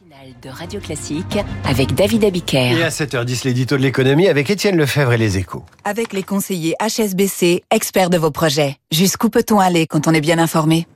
matinale de Radio Classique avec David Abiker. Et à 7h10, l'édito de l'économie avec Étienne Lefebvre et les échos. Avec les conseillers HSBC, experts de vos projets. Jusqu'où peut-on aller quand on est bien informé?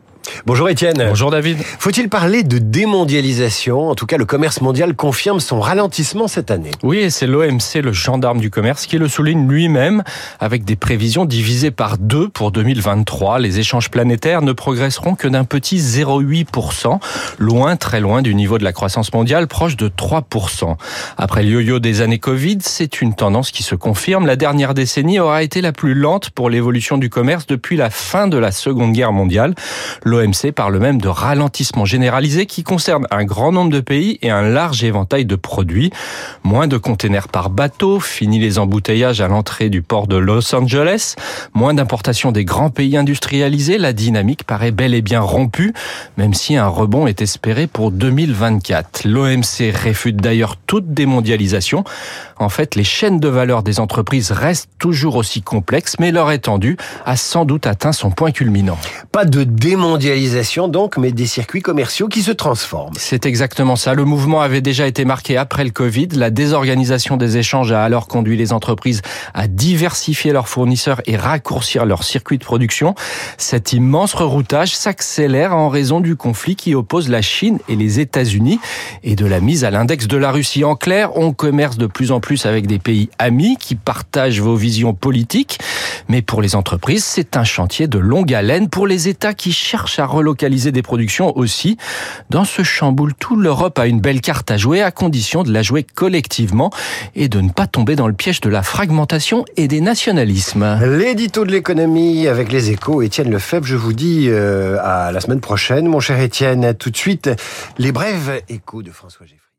Bonjour Étienne. Bonjour David. Faut-il parler de démondialisation? En tout cas, le commerce mondial confirme son ralentissement cette année. Oui, et c'est l'OMC, le gendarme du commerce, qui le souligne lui-même avec des prévisions divisées par deux pour 2023. Les échanges planétaires ne progresseront que d'un petit 0,8%, loin, très loin du niveau de la croissance mondiale, proche de 3%. Après le yo-yo des années Covid, c'est une tendance qui se confirme. La dernière décennie aura été la plus lente pour l'évolution du commerce depuis la fin de la Seconde Guerre mondiale. L'OMC parle même de ralentissement généralisé qui concerne un grand nombre de pays et un large éventail de produits. Moins de containers par bateau, fini les embouteillages à l'entrée du port de Los Angeles, moins d'importations des grands pays industrialisés, la dynamique paraît bel et bien rompue, même si un rebond est espéré pour 2024. L'OMC réfute d'ailleurs toute démondialisation. En fait, les chaînes de valeur des entreprises restent toujours aussi complexes, mais leur étendue a sans doute atteint son point culminant. Pas de démondialisation donc, mais des circuits commerciaux qui se transforment. C'est exactement ça. Le mouvement avait déjà été marqué après le Covid. La désorganisation des échanges a alors conduit les entreprises à diversifier leurs fournisseurs et raccourcir leurs circuits de production. Cet immense reroutage s'accélère en raison du conflit qui oppose la Chine et les États-Unis et de la mise à l'index de la Russie. En clair, on commerce de plus en plus avec des pays amis qui partagent vos visions politiques. Mais pour les entreprises, c'est un chantier de longue haleine. Pour les États qui cherchent à relocaliser des productions aussi. Dans ce chamboule, tout l'Europe a une belle carte à jouer à condition de la jouer collectivement et de ne pas tomber dans le piège de la fragmentation et des nationalismes. L'édito de l'économie avec les échos, Étienne Lefebvre, je vous dis euh, à la semaine prochaine, mon cher Étienne. Tout de suite, les brèves échos de François Geffry.